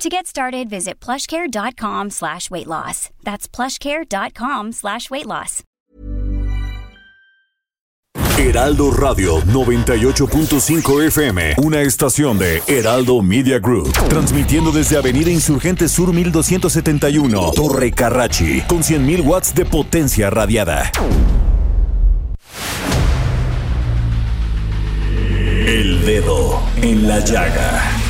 To get started, visit plushcare.com slash weight loss. That's plushcare.com slash weight loss. Heraldo Radio 98.5 FM, una estación de Heraldo Media Group, transmitiendo desde Avenida Insurgente Sur 1271, Torre Carrachi, con 100.000 watts de potencia radiada. El dedo en la llaga.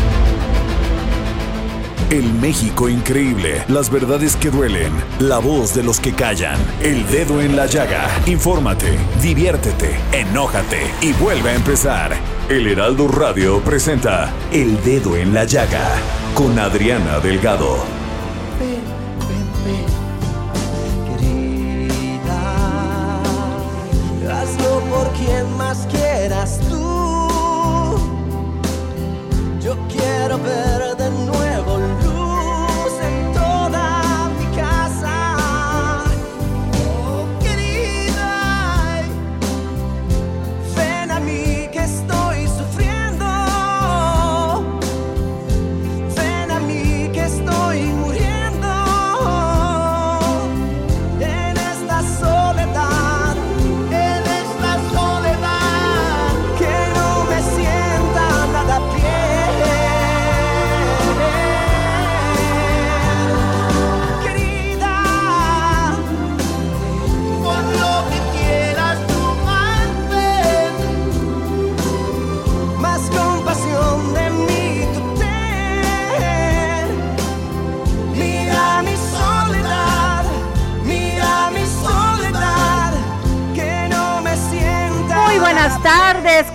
El México increíble, las verdades que duelen, la voz de los que callan, el dedo en la llaga. Infórmate, diviértete, enójate y vuelve a empezar. El Heraldo Radio presenta El Dedo en la Llaga con Adriana Delgado. Hazlo por quien más quieras tú. Yo quiero ver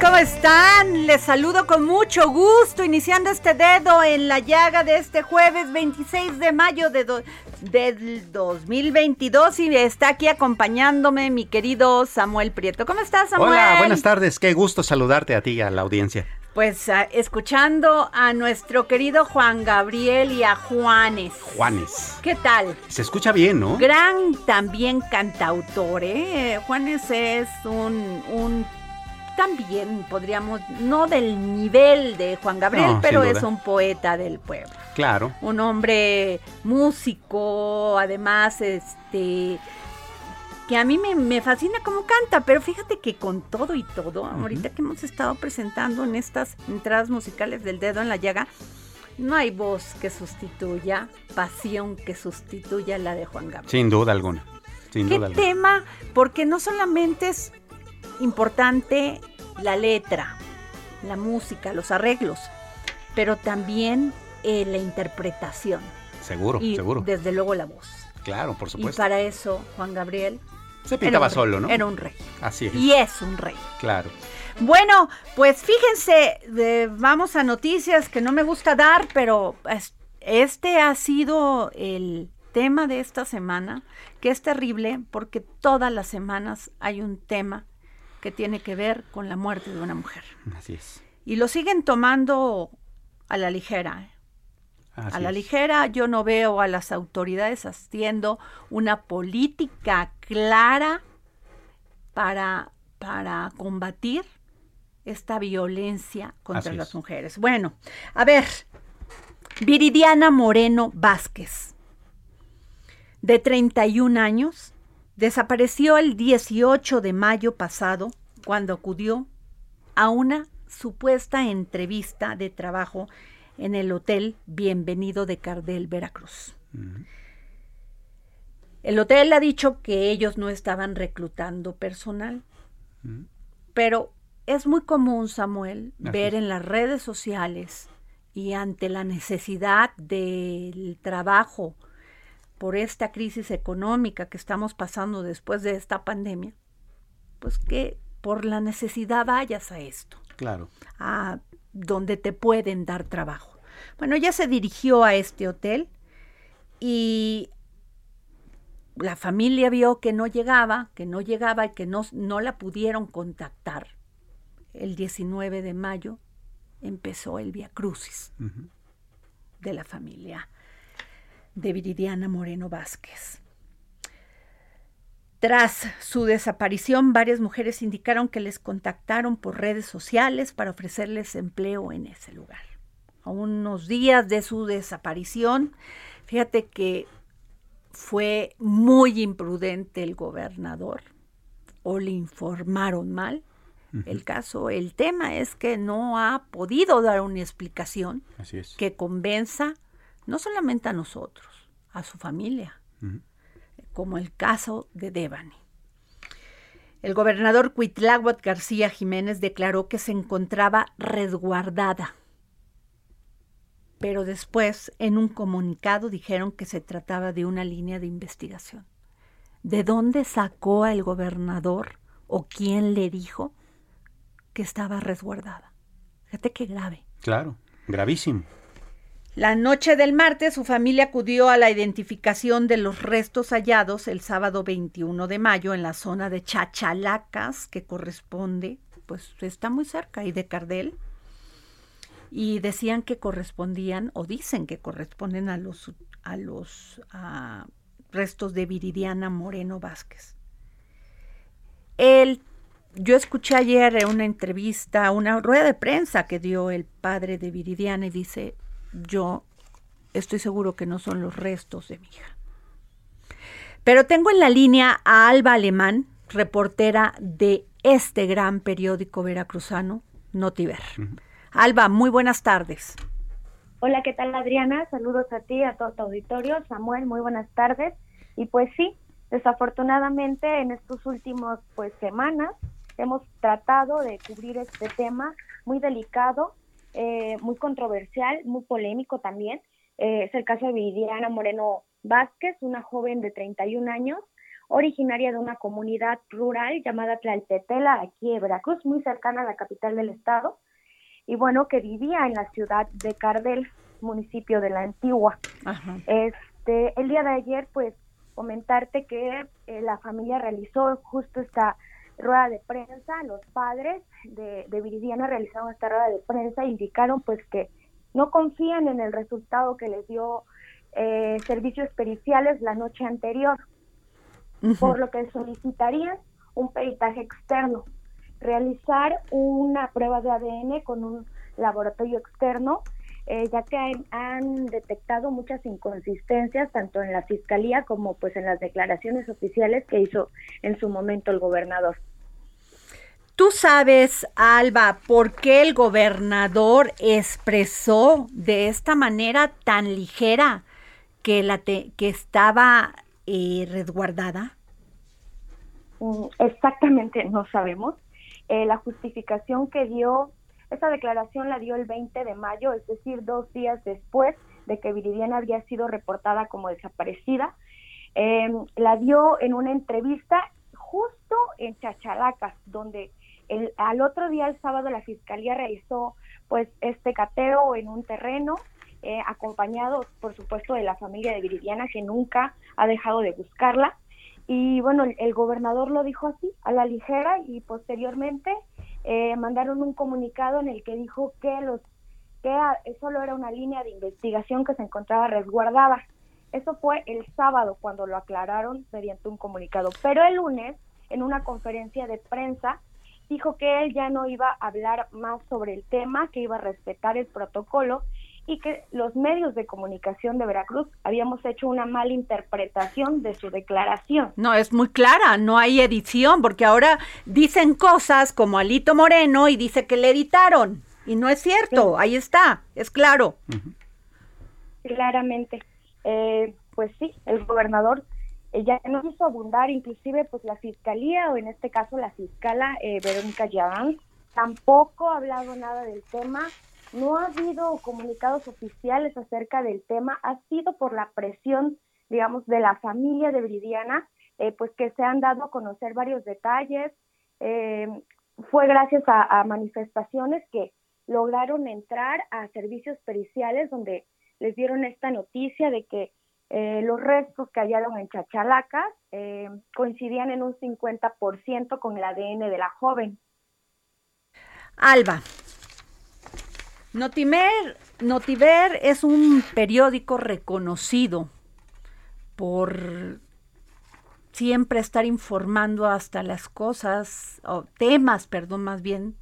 ¿cómo están? Les saludo con mucho gusto, iniciando este dedo en la llaga de este jueves 26 de mayo de do- del 2022 y está aquí acompañándome mi querido Samuel Prieto. ¿Cómo estás, Samuel? Hola, buenas tardes. Qué gusto saludarte a ti y a la audiencia. Pues ah, escuchando a nuestro querido Juan Gabriel y a Juanes. Juanes. ¿Qué tal? Se escucha bien, ¿no? Gran también cantautor, ¿eh? Juanes es un, un también podríamos, no del nivel de Juan Gabriel, No, pero es un poeta del pueblo. Claro. Un hombre músico, además, este que a mí me, me fascina cómo canta, pero fíjate que con todo y todo, ahorita que hemos estado presentando en estas entradas musicales del dedo en la llaga, no hay voz que sustituya, pasión que sustituya la de Juan Gabriel. Sin duda alguna. Sin ¿Qué duda alguna. tema? Porque no solamente es importante la letra, la música, los arreglos, pero también eh, la interpretación Seguro, y seguro. desde luego la voz. Claro, por Y supuesto. para eso Juan Gabriel Se pintaba solo, ¿no? Era un rey. Así es. Y es un rey. Claro. Bueno, pues fíjense, de- vamos a noticias que no me gusta dar, pero es- este ha sido el tema de esta semana, que es terrible porque todas las semanas hay un tema que tiene que ver con la muerte de una mujer. Así es. Y lo siguen tomando a la ligera. ¿eh? Así a la es. ligera yo no veo a las autoridades haciendo una política clara para, para combatir esta violencia contra Así las es. mujeres. Bueno, a ver, Viridiana Moreno Vázquez, de 31 años, desapareció el 18 de mayo pasado cuando acudió a una supuesta entrevista de trabajo en el Hotel Bienvenido de Cardel, Veracruz. El hotel ha dicho que ellos no estaban reclutando personal, pero es muy común, Samuel, Así ver en las redes sociales y ante la necesidad del trabajo por esta crisis económica que estamos pasando después de esta pandemia, pues que por la necesidad vayas a esto, Claro. a donde te pueden dar trabajo. Bueno, ella se dirigió a este hotel y la familia vio que no llegaba, que no llegaba y que no, no la pudieron contactar. El 19 de mayo empezó el Via Crucis de la familia de Viridiana Moreno Vázquez. Tras su desaparición, varias mujeres indicaron que les contactaron por redes sociales para ofrecerles empleo en ese lugar. A unos días de su desaparición, fíjate que fue muy imprudente el gobernador o le informaron mal. El caso, el tema es que no ha podido dar una explicación Así es. que convenza no solamente a nosotros, a su familia, como el caso de Devani. El gobernador Cuitláhuac García Jiménez declaró que se encontraba resguardada, pero después en un comunicado dijeron que se trataba de una línea de investigación. ¿De dónde sacó al gobernador o quién le dijo que estaba resguardada? Fíjate qué grave. Claro. Gravísimo. La noche del martes, su familia acudió a la identificación de los restos hallados el sábado 21 de mayo en la zona de Chachalacas, que corresponde, pues está muy cerca, y de Cardel. Y decían que correspondían, o dicen que corresponden a los, a los restos de Viridiana Moreno Vázquez. El yo escuché ayer una entrevista, una rueda de prensa que dio el padre de Viridiana y dice, yo estoy seguro que no son los restos de mi hija. Pero tengo en la línea a Alba Alemán, reportera de este gran periódico veracruzano, Notiver. Alba, muy buenas tardes. Hola, ¿qué tal Adriana? Saludos a ti, a todo tu auditorio. Samuel, muy buenas tardes. Y pues sí, desafortunadamente en estos últimos pues semanas hemos tratado de cubrir este tema muy delicado, eh, muy controversial, muy polémico también. Eh, es el caso de Viridiana Moreno Vázquez, una joven de 31 años, originaria de una comunidad rural llamada Tlaltetela, aquí en Veracruz, muy cercana a la capital del estado, y bueno, que vivía en la ciudad de Cardel, municipio de la Antigua. Ajá. Este, el día de ayer, pues, comentarte que eh, la familia realizó justo esta rueda de prensa, los padres de, de Viridiana realizaron esta rueda de prensa e indicaron pues que no confían en el resultado que les dio eh, servicios periciales la noche anterior, por lo que solicitarían un peritaje externo, realizar una prueba de ADN con un laboratorio externo, eh, ya que han, han detectado muchas inconsistencias tanto en la fiscalía como pues en las declaraciones oficiales que hizo en su momento el gobernador. Tú sabes, Alba, por qué el gobernador expresó de esta manera tan ligera que, la te- que estaba eh, resguardada. Mm, Exactamente, no sabemos. Eh, la justificación que dio, esa declaración la dio el 20 de mayo, es decir, dos días después de que Viridiana había sido reportada como desaparecida. Eh, la dio en una entrevista justo en Chachalacas, donde el, al otro día, el sábado, la fiscalía realizó pues este cateo en un terreno, eh, acompañado, por supuesto, de la familia de Viridiana, que nunca ha dejado de buscarla. Y bueno, el gobernador lo dijo así, a la ligera, y posteriormente eh, mandaron un comunicado en el que dijo que los que solo era una línea de investigación que se encontraba resguardada. Eso fue el sábado cuando lo aclararon mediante un comunicado. Pero el lunes, en una conferencia de prensa, dijo que él ya no iba a hablar más sobre el tema, que iba a respetar el protocolo y que los medios de comunicación de Veracruz habíamos hecho una mala interpretación de su declaración. No, es muy clara, no hay edición, porque ahora dicen cosas como Alito Moreno y dice que le editaron. Y no es cierto, ahí está, es claro. Claramente, eh, pues sí, el gobernador eh, ya no quiso abundar, inclusive pues la fiscalía o en este caso la fiscala eh, Verónica Yadán tampoco ha hablado nada del tema, no ha habido comunicados oficiales acerca del tema, ha sido por la presión digamos, de la familia de Viridiana, eh, pues que se han dado a conocer varios detalles. Eh, fue gracias a, manifestaciones que lograron entrar a servicios periciales donde les dieron esta noticia de que eh, los restos que hallaron en Chachalacas coincidían en un 50% con el ADN de la joven. Alba, Notimer, Notiver es un periódico reconocido por siempre estar informando hasta las cosas, o temas, perdón, más bien,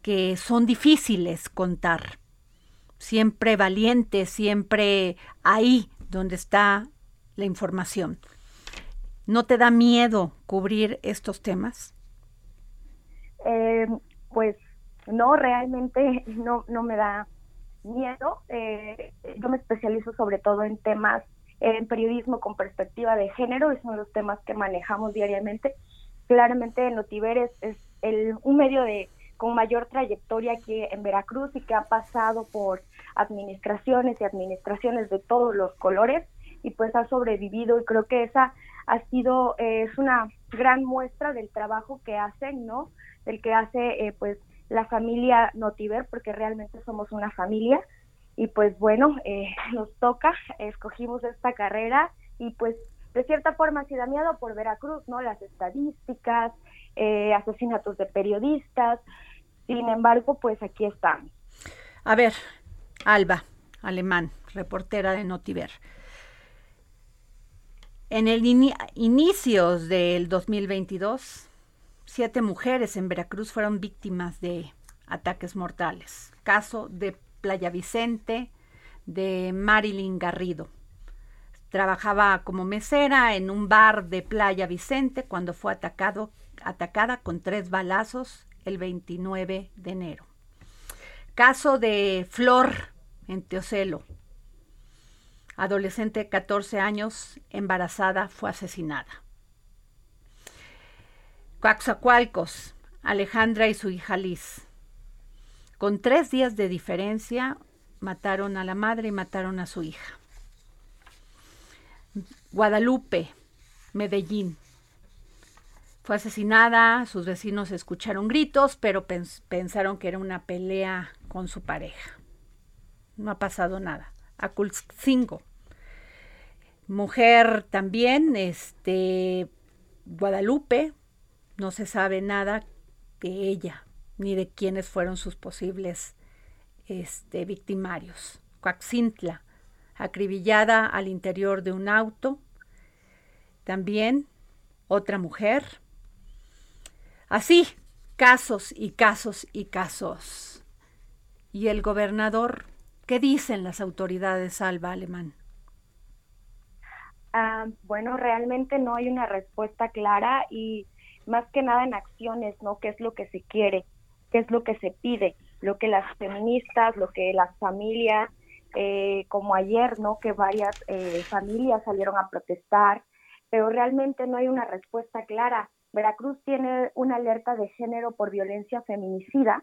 que son difíciles contar. Siempre valiente, siempre ahí donde está la información. ¿No te da miedo cubrir estos temas? Eh, pues no, realmente no, no me da miedo. Eh, yo me especializo sobre todo en temas en periodismo con perspectiva de género, es uno de los temas que manejamos diariamente. Claramente Notiver es, es el, un medio de con mayor trayectoria aquí en Veracruz y que ha pasado por administraciones y administraciones de todos los colores y pues ha sobrevivido y creo que esa ha sido eh, es una gran muestra del trabajo que hacen no del que hace eh, pues la familia Notiver porque realmente somos una familia y pues bueno, eh, nos toca, escogimos esta carrera y pues de cierta forma sí da miedo por Veracruz, ¿no? Las estadísticas, eh, asesinatos de periodistas, sin embargo, pues aquí estamos. A ver, Alba, alemán, reportera de Notiver. En el inicio del 2022, siete mujeres en Veracruz fueron víctimas de ataques mortales. Caso de Playa Vicente, de Marilyn Garrido. Trabajaba como mesera en un bar de Playa Vicente cuando fue atacado, atacada con tres balazos el 29 de enero. Caso de Flor en Teocelo. Adolescente de 14 años, embarazada, fue asesinada. Coaxacualcos, Alejandra y su hija Liz. Con tres días de diferencia, mataron a la madre y mataron a su hija. Guadalupe, Medellín. Fue asesinada, sus vecinos escucharon gritos, pero pensaron que era una pelea con su pareja. No ha pasado nada. Aculcingo. Mujer también, este, Guadalupe, no se sabe nada de ella ni de quiénes fueron sus posibles este, victimarios. Coaxintla, acribillada al interior de un auto. También otra mujer. Así, casos y casos y casos. ¿Y el gobernador? ¿Qué dicen las autoridades, Alba Alemán? Ah, bueno, realmente no hay una respuesta clara y más que nada en acciones, ¿no? ¿Qué es lo que se quiere? qué es lo que se pide, lo que las feministas, lo que las familias, eh, como ayer, ¿no? Que varias eh, familias salieron a protestar, pero realmente no hay una respuesta clara. Veracruz tiene una alerta de género por violencia feminicida.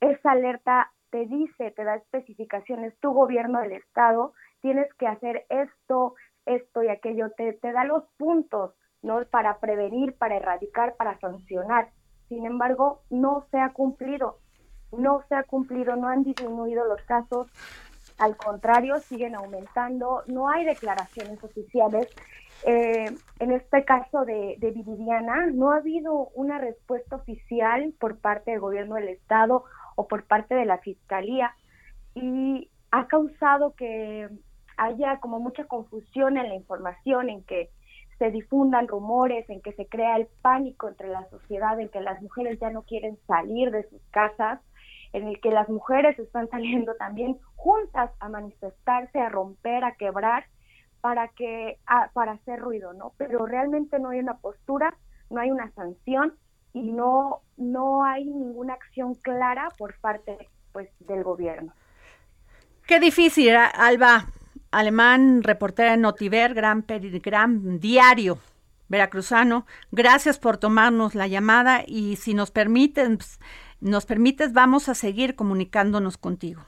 Esa alerta te dice, te da especificaciones, tu gobierno del Estado, tienes que hacer esto, esto y aquello, te, te da los puntos, ¿no? Para prevenir, para erradicar, para sancionar. Sin embargo, no se ha cumplido, no se ha cumplido, no han disminuido los casos, al contrario, siguen aumentando, no hay declaraciones oficiales. Eh, en este caso de, de no ha habido una respuesta oficial por parte del gobierno del Estado o por parte de la Fiscalía y ha causado que haya como mucha confusión en la información, en que se difundan rumores, en que se crea el pánico entre la sociedad, en que las mujeres ya no quieren salir de sus casas, en el que las mujeres están saliendo también juntas a manifestarse, a romper, a quebrar, para que para hacer ruido, ¿no? Pero realmente no hay una postura, no hay una sanción y no no hay ninguna acción clara por parte pues del gobierno. Qué difícil, Alba, Alemán, reportera en Notiver, gran, gran diario veracruzano. Gracias por tomarnos la llamada y si nos permiten, nos permites, vamos a seguir comunicándonos contigo.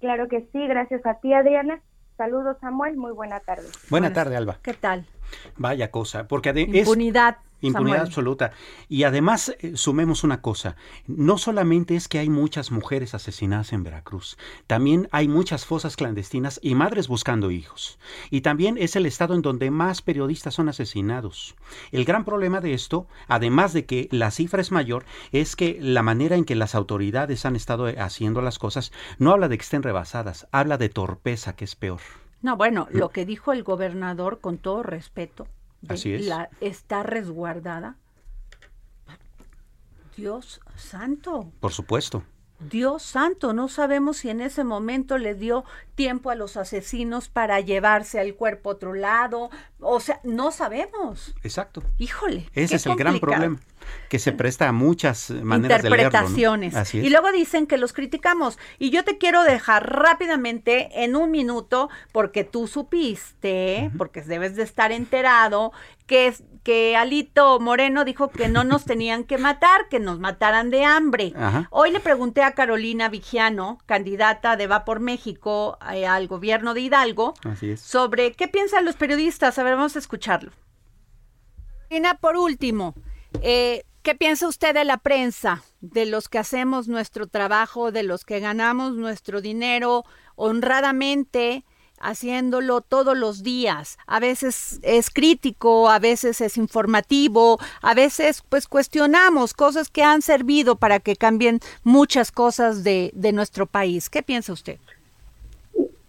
Claro que sí, gracias a ti, Adriana. Saludos, Samuel. Muy buena tarde. Buena tarde, Alba. ¿Qué tal? Vaya cosa, porque ade- es Impunidad. impunidad Samuel. absoluta. Y además, eh, sumemos una cosa, no solamente es que hay muchas mujeres asesinadas en Veracruz, también hay muchas fosas clandestinas y madres buscando hijos. Y también es el estado en donde más periodistas son asesinados. El gran problema de esto, además de que la cifra es mayor, es que la manera en que las autoridades han estado eh, haciendo las cosas no habla de que estén rebasadas, habla de torpeza, que es peor. No, bueno, lo que dijo el gobernador, con todo respeto, de Así es. la, está resguardada. Dios santo, Por supuesto. Dios santo, no sabemos si en ese momento le dio tiempo a los asesinos para llevarse al cuerpo a otro lado, o sea, no sabemos. Exacto. Híjole. Ese es el gran problema, que se presta a muchas maneras de leerlo. ¿no? interpretaciones. Así es. Y luego dicen que los criticamos. Y yo te quiero dejar rápidamente en un minuto, porque tú supiste, porque debes de estar enterado, que, es- que Alito Moreno dijo que no nos tenían que matar, que nos mataran de hambre. Ajá. Hoy le pregunté a Carolina Vigiano, candidata de Va por México eh, al gobierno de Hidalgo, Así es. sobre qué piensan los periodistas. A ver, vamos a escucharlo. Carolina, por último, eh, ¿qué piensa usted de la prensa, de los que hacemos nuestro trabajo, de los que ganamos nuestro dinero honradamente? Haciéndolo todos los días. A veces es crítico, a veces es informativo, a veces pues cuestionamos cosas que han servido para que cambien muchas cosas de, de nuestro país. ¿Qué piensa usted?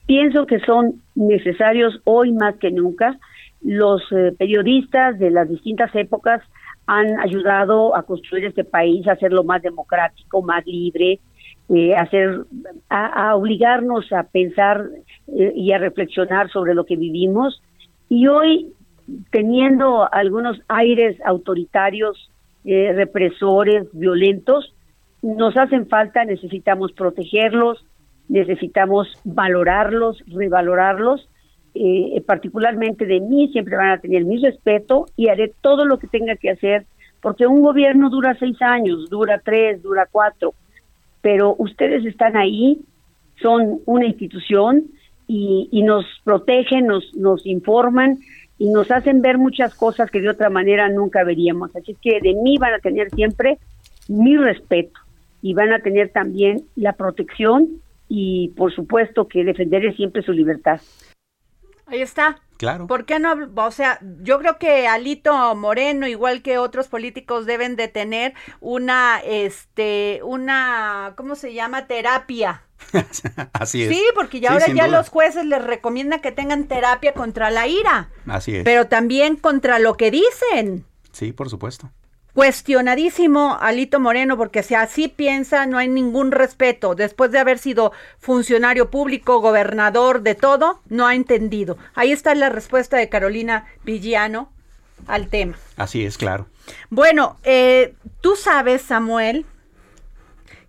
Pienso que son necesarios hoy más que nunca. Los eh, periodistas de las distintas épocas han ayudado a construir este país, a hacerlo más democrático, más libre, eh, hacer, a obligarnos a pensar eh, y a reflexionar sobre lo que vivimos. Y hoy, teniendo algunos aires autoritarios, eh, represores, violentos, nos hacen falta, necesitamos protegerlos, necesitamos valorarlos, revalorarlos. Eh, particularmente de mí, siempre van a tener mi respeto y haré todo lo que tenga que hacer, porque un gobierno dura seis años, dura tres, dura cuatro, pero ustedes están ahí, son una institución y, y nos protegen, nos, nos informan y nos hacen ver muchas cosas que de otra manera nunca veríamos. Así es que de mí van a tener siempre mi respeto y van a tener también la protección y por supuesto que defenderé siempre su libertad. Ahí está. Claro. ¿Por qué no? O sea, yo creo que Alito Moreno, igual que otros políticos, deben de tener una, este, una, ¿cómo se llama? Terapia. Así es. Sí, porque ya Sí, ahora ya duda. los jueces les recomiendan que tengan terapia contra la ira, Así es. pero también contra lo que dicen. Sí, por supuesto. Cuestionadísimo Alito Moreno, porque si así piensa, no hay ningún respeto. Después de haber sido funcionario público, gobernador, de todo, no ha entendido. Ahí está la respuesta de Carolina Villano al tema. Así es, claro. Bueno, eh, tú sabes, Samuel,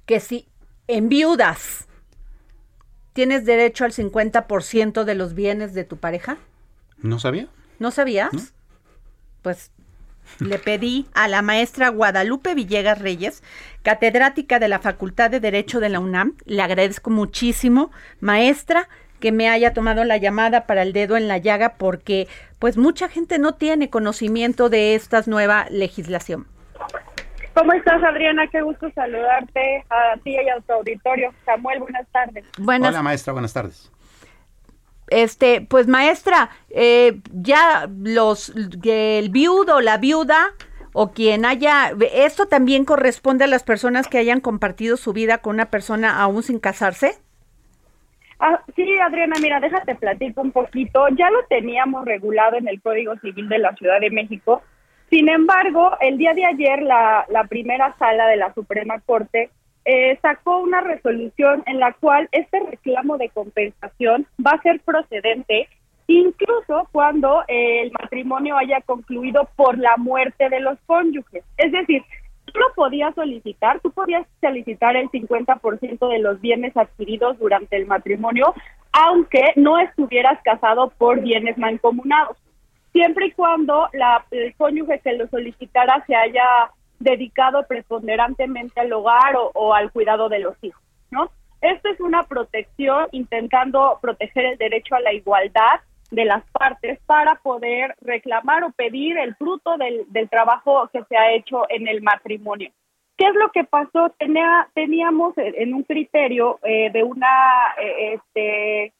que si en viudas tienes derecho al 50% de los bienes de tu pareja. ¿No sabía? ¿No sabías? Pues le pedí a la maestra Guadalupe Villegas Reyes, catedrática de la Facultad de Derecho de la UNAM, le agradezco muchísimo, maestra, que me haya tomado la llamada para el dedo en la llaga porque pues mucha gente no tiene conocimiento de esta nueva legislación. ¿Cómo estás, Adriana? Qué gusto saludarte a ti y a tu auditorio. Samuel, buenas tardes. Buenas, Hola, maestra, buenas tardes. este, pues maestra, eh, ya los, que el viudo, la viuda o quien haya, esto también corresponde a las personas que hayan compartido su vida con una persona aún sin casarse. Ah, sí, Adriana, mira, déjate platico un poquito. Ya lo teníamos regulado en el Código Civil de la Ciudad de México. Sin embargo, el día de ayer la, primera sala de la Suprema Corte eh, sacó una resolución en la cual este reclamo de compensación va a ser procedente incluso cuando eh, el matrimonio haya concluido por la muerte de los cónyuges. Es decir, tú lo podías solicitar, tú podías solicitar el 50% de los bienes adquiridos durante el matrimonio, aunque no estuvieras casado por bienes mancomunados, siempre y cuando la, el cónyuge que lo solicitara se haya dedicado preponderantemente al hogar o, al cuidado de los hijos, ¿no? Esto es una protección intentando proteger el derecho a la igualdad de las partes para poder reclamar o pedir el fruto del, del trabajo que se ha hecho en el matrimonio. ¿Qué es lo que pasó? Tenía, teníamos en un criterio eh, de una, eh, este,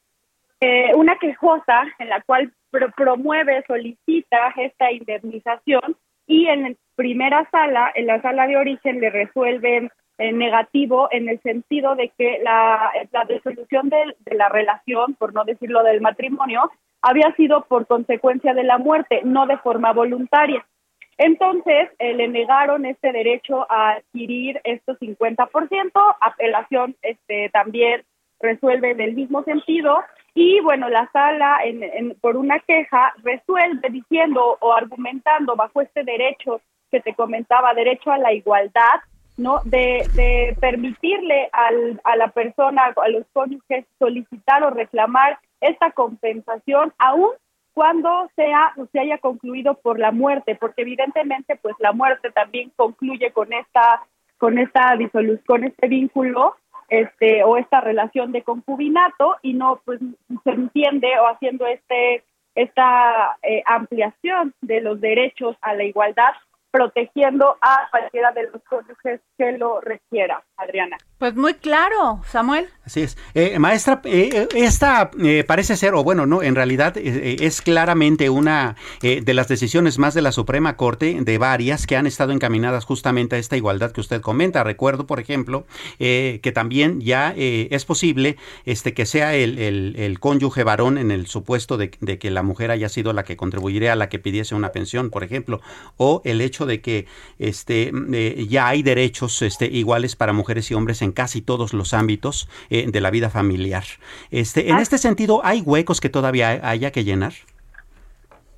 eh, una quejosa en la cual promueve, solicita esta indemnización y en primera sala, en la sala de origen, le resuelven negativo en el sentido de que la, la disolución de, de, la relación, por no decirlo del matrimonio, había sido por consecuencia de la muerte, no de forma voluntaria. Entonces, eh, le negaron este derecho a adquirir estos 50%, apelación este, también resuelve en el mismo sentido, y bueno, la sala, en, por una queja, resuelve diciendo o argumentando bajo este derecho que te comentaba, derecho a la igualdad, ¿no? De, permitirle al, a la persona, a los cónyuges, solicitar o reclamar esta compensación, aún cuando sea se haya concluido por la muerte, porque evidentemente pues la muerte también concluye con esta con esta disolución, con este vínculo este o esta relación de concubinato y no pues se entiende o haciendo este esta eh, ampliación de los derechos a la igualdad protegiendo a cualquiera de los cónyuges que lo requiera, Adriana. Pues muy claro, Samuel. Así es. Eh, maestra, eh, eh, esta parece ser, o bueno, no, en realidad es claramente una de las decisiones más de la Suprema Corte, de varias, que han estado encaminadas justamente a esta igualdad que usted comenta. Recuerdo, por ejemplo, que también ya es posible este, que sea el, el, cónyuge varón en el supuesto de, de, que la mujer haya sido la que contribuiría a la que pidiese una pensión, por ejemplo, o el hecho de que este, ya hay derechos este, iguales para mujeres y hombres en casi todos los ámbitos eh, de la vida familiar. Este, en ah. este sentido, ¿hay huecos que todavía haya que llenar?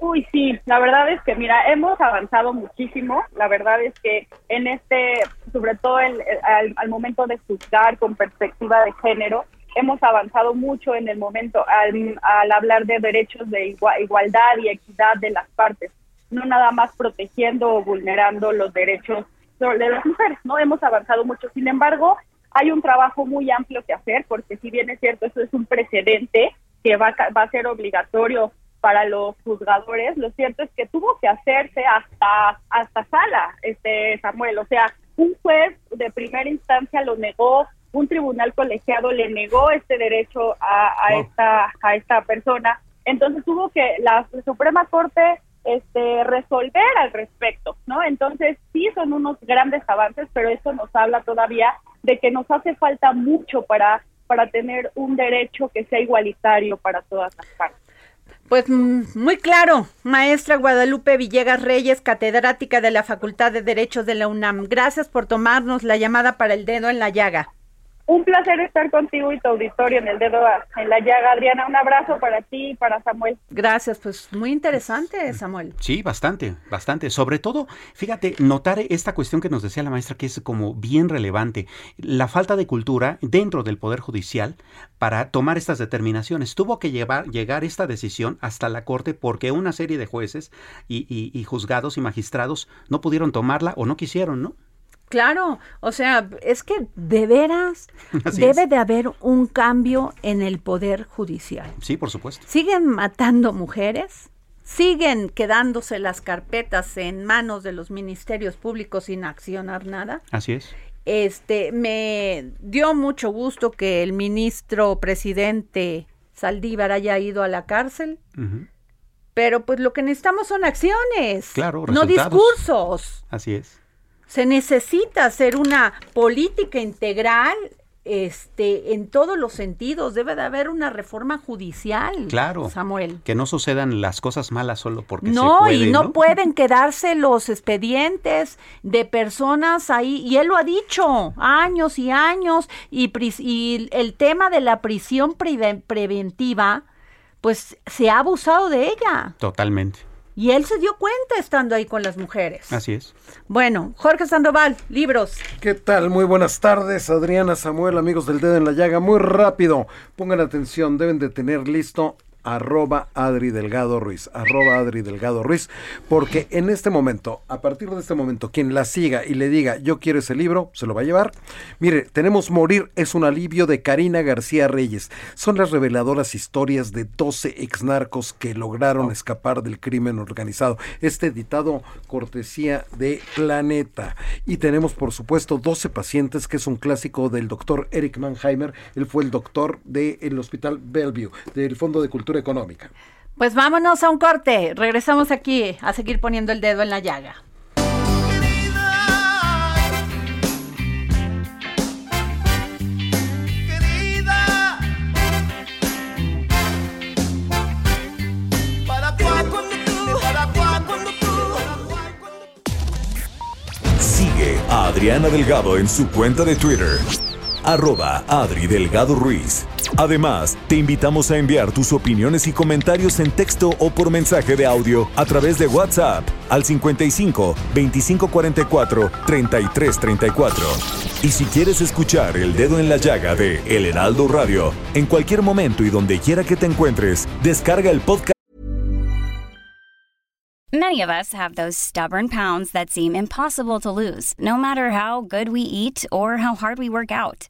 Uy, sí, la verdad es que, mira, hemos avanzado muchísimo. La verdad es que en este, sobre todo al, momento de juzgar con perspectiva de género, hemos avanzado mucho en el momento al, hablar de derechos de igualdad y equidad de las partes, no nada más protegiendo o vulnerando los derechos de las mujeres, ¿no? Hemos avanzado mucho. Sin embargo, hay un trabajo muy amplio que hacer, porque si bien es cierto, eso es un precedente que va, va a ser obligatorio para los juzgadores, lo cierto es que tuvo que hacerse hasta hasta sala, este Samuel, o sea, un juez de primera instancia lo negó, un tribunal colegiado le negó este derecho a, a esta a esta persona, entonces tuvo que la Suprema Corte este, resolver al respecto, ¿no? Entonces, sí son unos grandes avances, pero eso nos habla todavía de que nos hace falta mucho para, para tener un derecho que sea igualitario para todas las partes. Pues mm, muy claro, maestra Guadalupe Villegas Reyes, catedrática de la Facultad de Derechos de la UNAM. Gracias por tomarnos la llamada para el dedo en la llaga. Un placer estar contigo y tu auditorio en el dedo en la llaga, Adriana. Un abrazo para ti y para Samuel. Gracias, pues muy interesante, Samuel. Sí, bastante, bastante. Sobre todo, fíjate, notar esta cuestión que nos decía la maestra que es como bien relevante, la falta de cultura dentro del Poder Judicial para tomar estas determinaciones. Tuvo que llevar, llegar esta decisión hasta la Corte porque una serie de jueces y, y juzgados y magistrados no pudieron tomarla o no quisieron, ¿no? Claro, o sea, es que de veras debe de haber un cambio en el poder judicial. Sí, por supuesto. Siguen matando mujeres, siguen quedándose las carpetas en manos de los ministerios públicos sin accionar nada. Así es. Este, me dio mucho gusto que el ministro presidente Saldívar haya ido a la cárcel. Pero pues lo que necesitamos son acciones, claro, no discursos. Así es se necesita hacer una política integral este, en todos los sentidos. Debe de haber una reforma judicial. Claro. Samuel. Que no sucedan las cosas malas solo porque no, se puede, y no, pueden quedarse los expedientes de personas ahí. Y él lo ha dicho años y años. Y, y el tema de la prisión preventiva, pues se ha abusado de ella. Totalmente. Y él se dio cuenta estando ahí con las mujeres. Así es. Bueno, Jorge Sandoval, libros. ¿Qué tal? Muy buenas tardes, Adriana Samuel, amigos del dedo en la llaga. Muy rápido, pongan atención, deben de tener listo arroba Adri Delgado Ruiz, arroba Adri Delgado Ruiz, porque en este momento, a partir de este momento, quien la siga y le diga yo quiero ese libro, se lo va a llevar. Mire, tenemos Morir es un alivio de Karina García Reyes. Son las reveladoras historias de 12 exnarcos que lograron escapar del crimen organizado. Este editado cortesía de Planeta. Y tenemos, por supuesto, 12 pacientes, que es un clásico del doctor Eric Mannheimer. Él fue el doctor del Hospital Bellevue, del Fondo de Cultura Económica. Pues vámonos a un corte. Regresamos aquí a seguir poniendo el dedo en la llaga. Sigue a Adriana Delgado en su cuenta de Twitter, arroba Adri Delgado Ruiz. Además, te invitamos a enviar tus opiniones y comentarios en texto o por mensaje de audio a través de WhatsApp al 55 2544 3334. Y si quieres escuchar El Dedo en la Llaga de El Heraldo Radio, en cualquier momento y donde quiera que te encuentres, descarga el podcast. Many of us have those stubborn pounds that seem impossible to lose, no matter how good we eat or how hard we work out.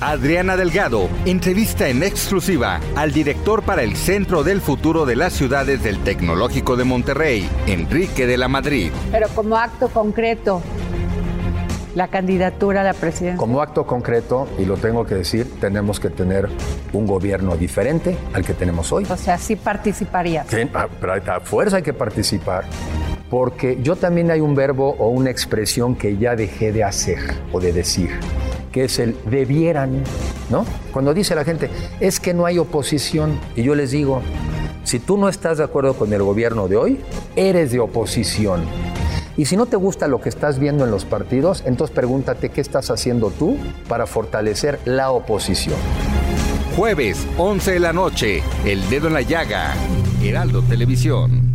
Adriana Delgado entrevista en exclusiva al director para el Centro del Futuro de las Ciudades del Tecnológico de Monterrey, Enrique de la Madrid. Pero como acto concreto, la candidatura a la presidencia. Como acto concreto, y lo tengo que decir, tenemos que tener un gobierno diferente al que tenemos hoy. O sea, sí participaría. Sí, pero a fuerza hay que participar. Porque yo también hay un verbo o una expresión que ya dejé de hacer o de decir, que es el debieran, ¿no? Cuando dice la gente, es que no hay oposición, y yo les digo, si tú no estás de acuerdo con el gobierno de hoy, eres de oposición. Y si no te gusta lo que estás viendo en los partidos, entonces pregúntate qué estás haciendo tú para fortalecer la oposición. Jueves, 11 de la noche, El Dedo en la Llaga, Heraldo Televisión.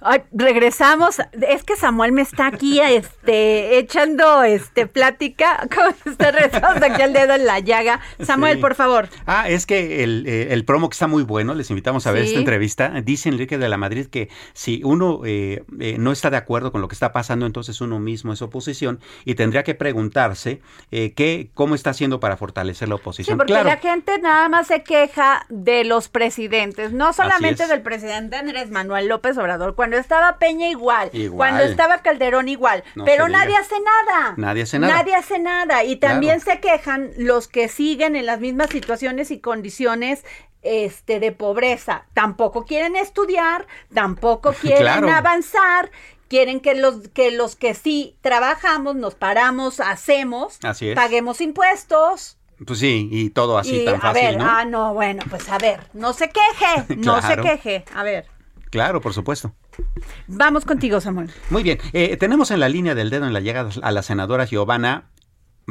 Ay, regresamos. Es que Samuel me está aquí este, echando este, plática. ¿Cómo está? Regresamos aquí al dedo en la llaga. Samuel, Sí. por favor. Ah, es que el, eh, el promo que está muy bueno, les invitamos a ver Sí. esta entrevista. Dice Enrique de la Madrid que si uno eh, eh, no está de acuerdo con lo que está pasando, entonces uno mismo es oposición y tendría que preguntarse eh, qué, cómo está haciendo para fortalecer la Sí, oposición. porque claro, la gente nada más se queja de los presidentes, no solamente del presidente Andrés Manuel López Obrador, cuando estaba Peña igual, Igual. cuando estaba Calderón igual, No pero nadie hace nada. Nadie hace nada. Nadie hace nada. Y también se quejan los que siguen en las mismas situaciones y condiciones este, de pobreza. Tampoco quieren estudiar, tampoco quieren Claro. avanzar. Quieren que los, que los que sí trabajamos, nos paramos, hacemos, Así es. paguemos impuestos. pues sí, y todo así y, tan a fácil, ver, ¿no? ah, no, bueno, pues a ver, no se queje, no se queje. A ver, Claro, por supuesto. Vamos contigo, Samuel. Muy bien, eh, tenemos en la línea del dedo en la llaga a la senadora Giovanna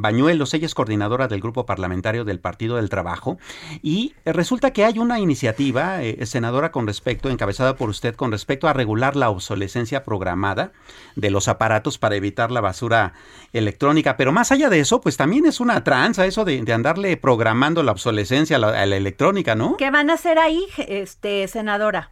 Bañuelos, ella es coordinadora del grupo parlamentario del Partido del Trabajo y resulta que hay una iniciativa, eh, senadora, con respecto, encabezada por usted, con respecto a regular la obsolescencia programada de los aparatos para evitar la basura electrónica, pero más allá de eso, pues también es una tranza eso de, de andarle programando la obsolescencia a la, a la electrónica, ¿no? ¿Qué van a hacer ahí, este senadora?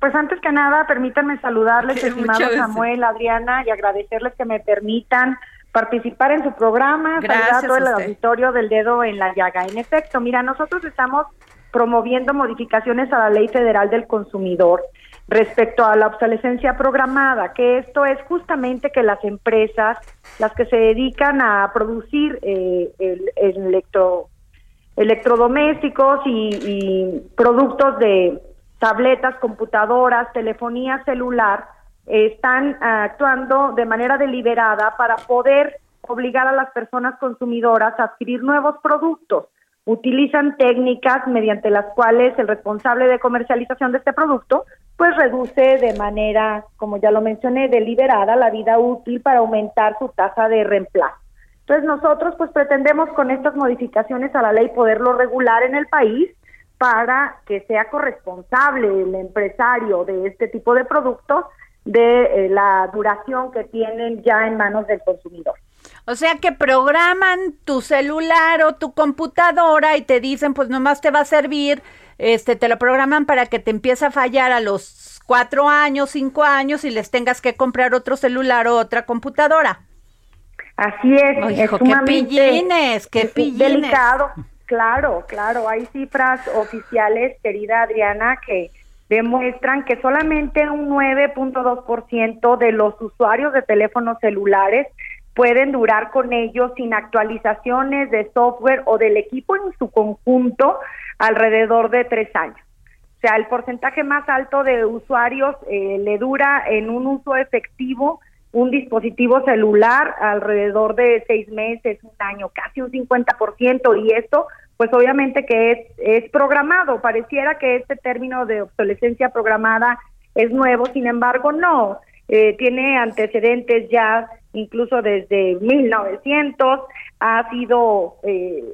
Pues antes que nada, permítanme saludarles, estimado. Samuel, Adriana, y agradecerles que me permitan participar en su programa, Gracias saludar a todo el usted. auditorio del dedo en la llaga. En efecto, mira, nosotros estamos promoviendo modificaciones a la Ley Federal del Consumidor respecto a la obsolescencia programada, que esto es justamente que las empresas, las que se dedican a producir eh, el, el electro, electrodomésticos y, y productos de tabletas, computadoras, telefonía celular, eh, están ah, actuando de manera deliberada para poder obligar a las personas consumidoras a adquirir nuevos productos. Utilizan técnicas mediante las cuales el responsable de comercialización de este producto pues reduce de manera, como ya lo mencioné, deliberada la vida útil para aumentar su tasa de reemplazo. Entonces nosotros pues pretendemos con estas modificaciones a la ley poderlo regular en el país para que sea corresponsable el empresario de este tipo de productos de eh, la duración que tienen ya en manos del consumidor. O sea que programan tu celular o tu computadora y te dicen, pues nomás te va a servir, este, te lo programan para que te empiece a fallar a los cuatro años, cinco años y les tengas que comprar otro celular o otra computadora. Así es, Oh, es hijo, qué pillines, qué es pillines. delicado. Claro, claro, hay cifras oficiales, querida Adriana, que demuestran que solamente un 9.2% de los usuarios de teléfonos celulares pueden durar con ellos sin actualizaciones de software o del equipo en su conjunto alrededor de tres años. O sea, el porcentaje más alto de usuarios eh, le dura en un uso efectivo un dispositivo celular alrededor de seis meses, un año, casi un 50%, y esto, pues obviamente que es, es programado. Pareciera que este término de obsolescencia programada es nuevo, sin embargo, no. Eh, tiene antecedentes ya incluso desde 1900, ha sido eh,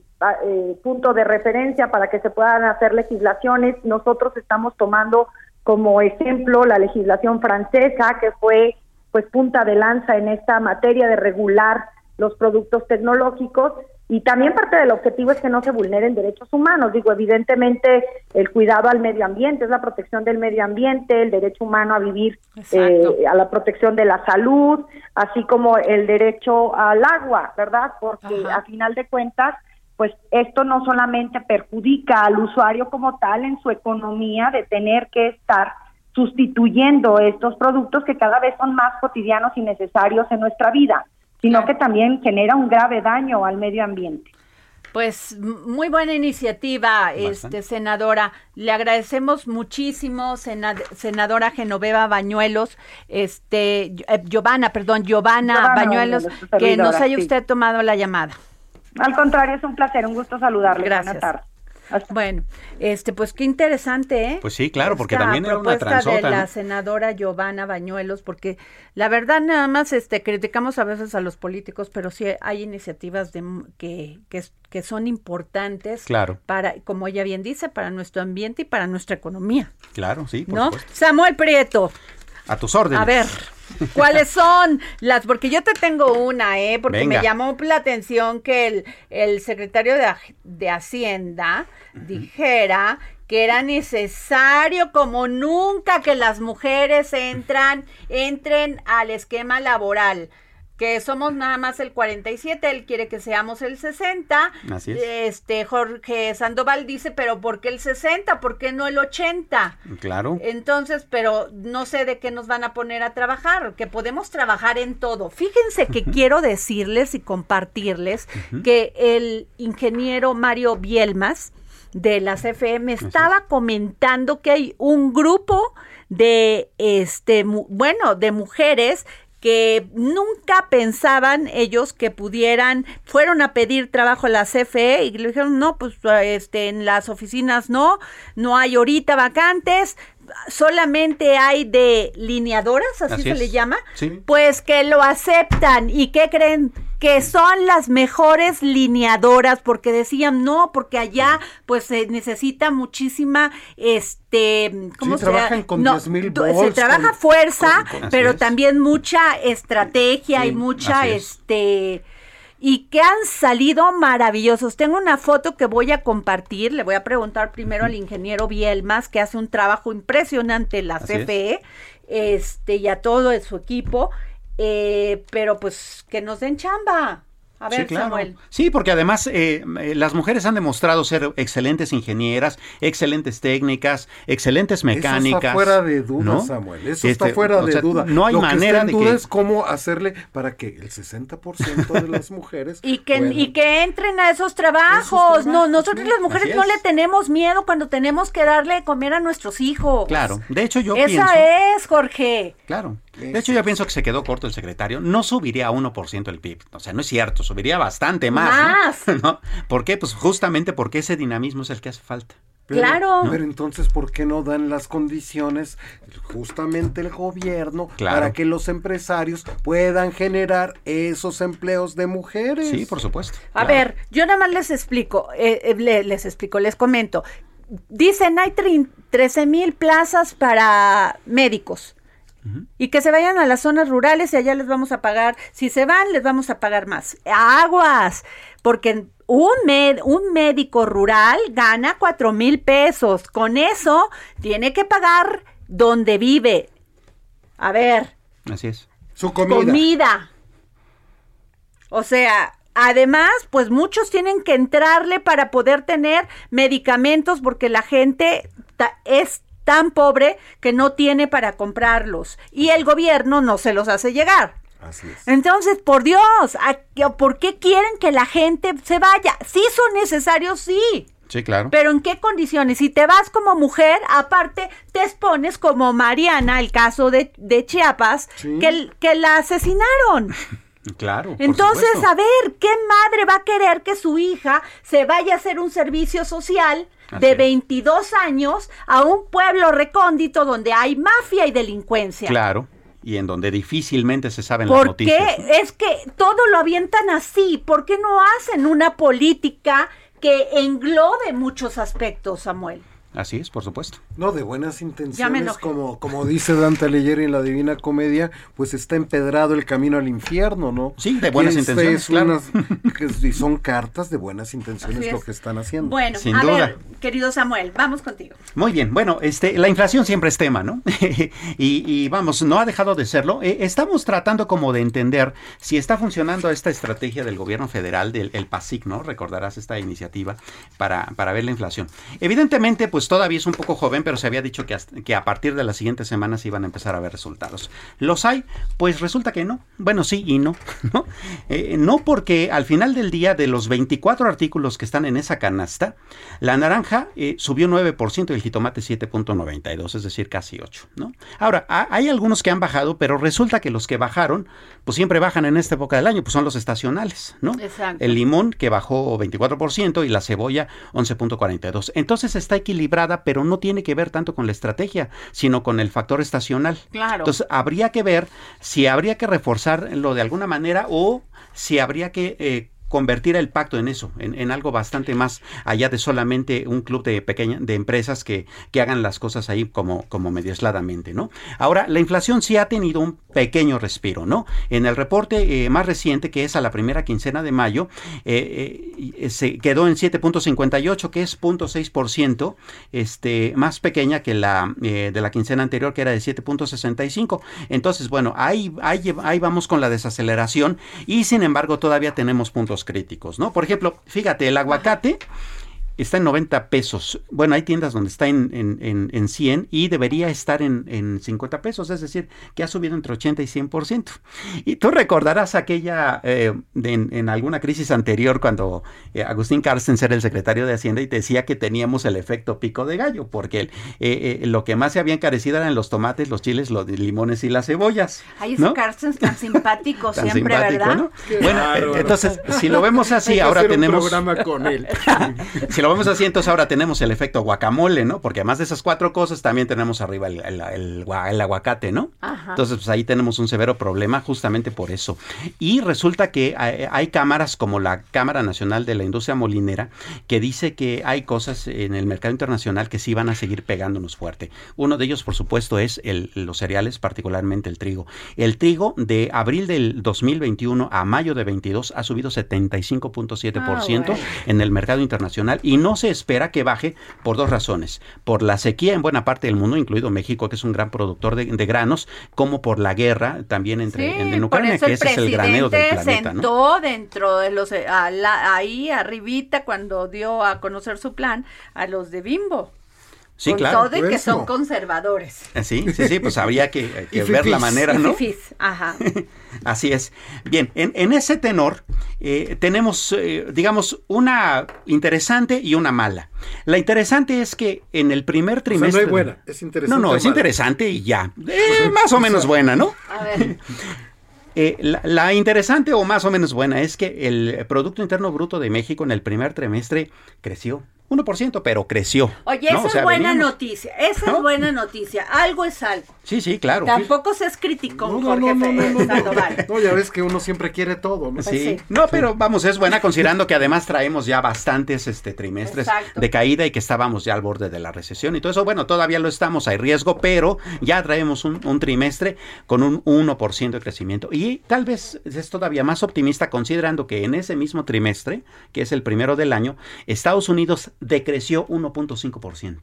eh, punto de referencia para que se puedan hacer legislaciones. Nosotros estamos tomando como ejemplo la legislación francesa, que fue pues punta de lanza en esta materia de regular los productos tecnológicos y también parte del objetivo es que no se vulneren derechos humanos. Digo, evidentemente el cuidado al medio ambiente es la protección del medio ambiente, el derecho humano a vivir, eh, a la protección de la salud, así como el derecho al agua, ¿verdad? Porque a final de cuentas, pues esto no solamente perjudica al usuario como tal en su economía de tener que estar sustituyendo estos productos que cada vez son más cotidianos y necesarios en nuestra vida, sino que también genera un grave daño al medio ambiente. Pues muy buena iniciativa, este senadora. Le agradecemos muchísimo, sena- senadora Genoveva Bañuelos, este eh, Giovanna, perdón, Giovanna, Giovanna Bañuelos, que nos haya sí. usted tomado la llamada. Al contrario, es un placer, un gusto saludarle. Gracias. Buenas tardes. Bueno, este, pues qué interesante, ¿eh? Pues sí, claro, porque Esta también era una propuesta de transota. la ¿no? senadora Giovanna Bañuelos, porque la verdad nada más este criticamos a veces a los políticos, pero sí hay iniciativas de que, que, son importantes Claro. para, como ella bien dice, para nuestro ambiente y para nuestra economía, Claro, sí, por ¿no? supuesto. Samuel Prieto, A tus órdenes. a ver, ¿cuáles son las? Porque yo te tengo una, ¿eh? Porque Venga. me llamó la atención que el, el secretario de, de Hacienda dijera que era necesario como nunca que las mujeres entran, entren al esquema laboral. Que somos nada más el 47, él quiere que seamos el 60. Así es. Este Jorge Sandoval dice, pero ¿por qué el 60? ¿Por qué no el 80? Claro. Entonces, pero no sé de qué nos van a poner a trabajar, que podemos trabajar en todo. Fíjense que quiero decirles y compartirles que el ingeniero Mario Bielmas de la CFM estaba comentando que hay un grupo de este mu- bueno, de mujeres que nunca pensaban ellos que pudieran, fueron a pedir trabajo a la CFE y le dijeron, no, pues este, en las oficinas no, no hay ahorita vacantes, solamente hay de lineadoras, así, Así se es. le llama, Sí. pues que lo aceptan. ¿Y qué creen? Que son las mejores lineadoras porque decían no, porque allá pues se necesita muchísima este ¿cómo Sí, se trabajan con No, 10,000 du- Se volts, trabaja con- fuerza, con- con- pero es. también mucha estrategia y mucha es. este y que han salido maravillosos. Tengo una foto que voy a compartir. Le voy a preguntar primero al ingeniero Bielmas, que hace un trabajo impresionante en la Así es. CFE, este, y a todo su equipo. Eh, pero pues que nos den chamba. A ver, sí, claro. Samuel. Sí, porque además eh, eh, las mujeres han demostrado ser excelentes ingenieras, excelentes técnicas, excelentes mecánicas. Eso está fuera de duda, ¿no? Samuel. Eso Este, está fuera o de sea, duda. No hay Lo que manera está de en duda que es cómo hacerle para que el 60% de las mujeres Y que, puedan- y que entren a esos trabajos. no, nosotros las mujeres no le tenemos miedo cuando tenemos que darle de comer a nuestros hijos. Claro. De hecho, yo Esa pienso. es, Jorge. Claro. De hecho, yo pienso que se quedó corto el secretario. No subiría a 1% el PIB. O sea, no es cierto. Subiría bastante más. ¿no? ¿No? ¿Por qué? Pues justamente porque ese dinamismo es el que hace falta. Pero- Claro. Pero entonces, ¿por qué no dan las condiciones justamente el gobierno Claro. para que los empresarios puedan generar esos empleos de mujeres? Sí, por supuesto. A ver, yo nada más les explico, eh, eh, le- les explico, les comento. Dicen hay trin- 13 mil plazas para médicos y que se vayan a las zonas rurales y allá les vamos a pagar, si se van les vamos a pagar más. Aguas, porque un, med- un médico rural gana 4 mil pesos, con eso tiene que pagar donde vive. A ver, Así es. Su comida. comida. O sea, además, pues muchos tienen que entrarle para poder tener medicamentos porque la gente es tan pobre que no tiene para comprarlos y el gobierno no se los hace llegar. Así es. Entonces, por Dios, ¿a qué- ¿por qué quieren que la gente se vaya? Sí son necesarios, sí. Sí, claro. Pero ¿en qué condiciones? Si te vas como mujer, aparte te expones como Mariana, el caso de, de Chiapas, Sí. que, la asesinaron. Claro. Entonces, a ver, ¿qué madre va a querer que su hija se vaya a hacer un servicio social Así de es. 22 años a un pueblo recóndito donde hay mafia y delincuencia? Claro. Y en donde difícilmente se saben las ¿Por noticias. qué? Es que todo lo avientan así. ¿Por qué no hacen una política que englobe muchos aspectos, Samuel? Así es, por supuesto. No, de buenas intenciones, como, como dice Dante Alighieri en la Divina Comedia, pues está empedrado el camino al infierno, ¿no? Sí, de buenas Y intenciones, es claro. unas- que- y son cartas de buenas intenciones lo que están haciendo. Bueno, Sin a duda. ver, querido Samuel, vamos contigo. Muy bien, bueno, este, la inflación siempre es tema, ¿no? y, y vamos, no ha dejado de serlo. Eh, estamos tratando como de entender si está funcionando esta estrategia del gobierno federal, del el PASIC, ¿no? Recordarás esta iniciativa para, para ver la inflación. Evidentemente, pues todavía es un poco joven, pero se había dicho que, que a partir de las siguientes semanas iban a empezar a ver resultados. ¿Los hay? Pues resulta que no. Bueno, sí y no, ¿no? Eh, no porque al final del día, de los 24 artículos que están en esa canasta, la naranja eh, subió 9% y el jitomate 7.92, es decir, casi 8, ¿no? Ahora, ha- hay algunos que han bajado, pero resulta que los que bajaron, pues siempre bajan en esta época del año, pues son los estacionales, ¿no? Exacto. El limón que bajó 24% y la cebolla 11.42. Entonces está equilibrada, pero no tiene que ver tanto con la estrategia, sino con el factor estacional. Claro. Entonces habría que ver si habría que reforzarlo de alguna manera o si habría que eh, convertir el pacto en eso, en, algo bastante más allá de solamente un club de pequeña, de empresas que, que hagan las cosas ahí como, como medio aisladamente, ¿no? Ahora, la inflación sí ha tenido un pequeño respiro, ¿no? En el reporte eh, más reciente, que es a la primera quincena de mayo, eh, eh, se quedó en 7.58, que es 0.6%, este, más pequeña que la de la quincena anterior, que era de 7.65. Entonces, bueno, ahí, ahí, ahí vamos con la desaceleración y sin embargo todavía tenemos puntos críticos, ¿no? Por ejemplo, fíjate, el aguacate está en 90 pesos. Bueno, hay tiendas donde está en, en, en, en 100 y debería estar en, en 50 pesos, es decir, que ha subido entre 80 y 100%. Y tú recordarás aquella, eh, de- en, en alguna crisis anterior, cuando eh, Agustín Carstens era el secretario de Hacienda y te decía que teníamos el efecto pico de gallo, porque el- eh, eh, lo que más se había encarecido eran los tomates, los chiles, los limones y las cebollas. Ese ¿no? Carstens tan simpático Tan siempre, simpático, ¿verdad? ¿no? Bueno, eh, entonces, si lo vemos así, ahora hacer un tenemos... programa con él. si lo vemos así, entonces ahora tenemos el efecto guacamole, ¿no? Porque además de esas cuatro cosas, también tenemos arriba el, el- el gua- el aguacate, ¿no? Ajá. Entonces, pues ahí tenemos un severo problema justamente por eso. Y resulta que hay, hay cámaras como la Cámara Nacional de la Industria Molinera que dice que hay cosas en el mercado internacional que sí van a seguir pegándonos fuerte. Uno de ellos, por supuesto, es el- los cereales, particularmente el trigo. El trigo de abril del 2021 a mayo de 22 ha subido 75.7% Ah, bueno. en el mercado internacional y no se espera que baje por dos razones. Por la sequía en buena parte del mundo, incluido México, que es un gran productor de, de granos, como por la guerra también entre en, en Ucrania, que ese es el granero del planeta. ¿no? sentó dentro de los a la- ahí arribita cuando dio a conocer su plan a los de Bimbo. Sí, con claro. todo de que son conservadores. Eh, Sí, sí, sí, pues habría que, que Y ver la manera, ¿no? Ajá. Así es. Bien, en, en ese tenor eh, tenemos, eh, digamos, una interesante y una mala. La interesante es que en el primer O sea, no trimestre... hay buena, es interesante. No, no, es interesante y ya. Eh, más o menos buena, ¿no? A ver. Eh, la, la interesante o más o menos buena es que el Producto Interno Bruto de México en el primer trimestre creció 1%, pero creció. Oye, ¿no? esa O sea, es buena veníamos- noticia. Esa es buena noticia. Algo es algo. Sí, sí, claro. Tampoco seas crítico, No, no, Jorge no, no, Fe- no, no. Sandoval. No, ya ves que uno siempre quiere todo, ¿no? Sí. No, pero vamos, es buena considerando que además traemos ya bastantes este, trimestres Exacto. de caída y que estábamos ya al borde de la recesión y todo eso. Bueno, todavía lo estamos, hay riesgo, pero ya traemos un, un trimestre con un 1% de crecimiento. Y tal vez es todavía más optimista considerando que en ese mismo trimestre, que es el primero del año, Estados Unidos decreció 1.5%.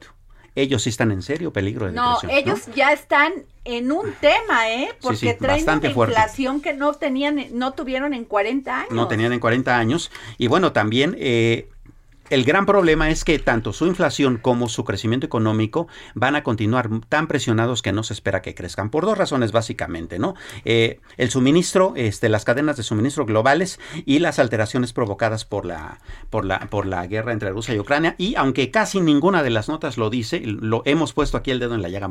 Ellos sí están en serio peligro de No, decreción. ellos ya están en un tema, ¿eh? Porque sí, traen bastante una fuerte. inflación que no tenían, no tuvieron en 40 años. No tenían en 40 años. Y bueno, también eh, el gran problema es que tanto su inflación como su crecimiento económico van a continuar tan presionados que no se espera que crezcan. Por dos razones básicamente, ¿no? Eh, el suministro, este, las cadenas de suministro globales y las alteraciones provocadas por la, por la, por la guerra entre Rusia y Ucrania. Y aunque casi ninguna de las notas lo dice, lo hemos puesto aquí el dedo en la llaga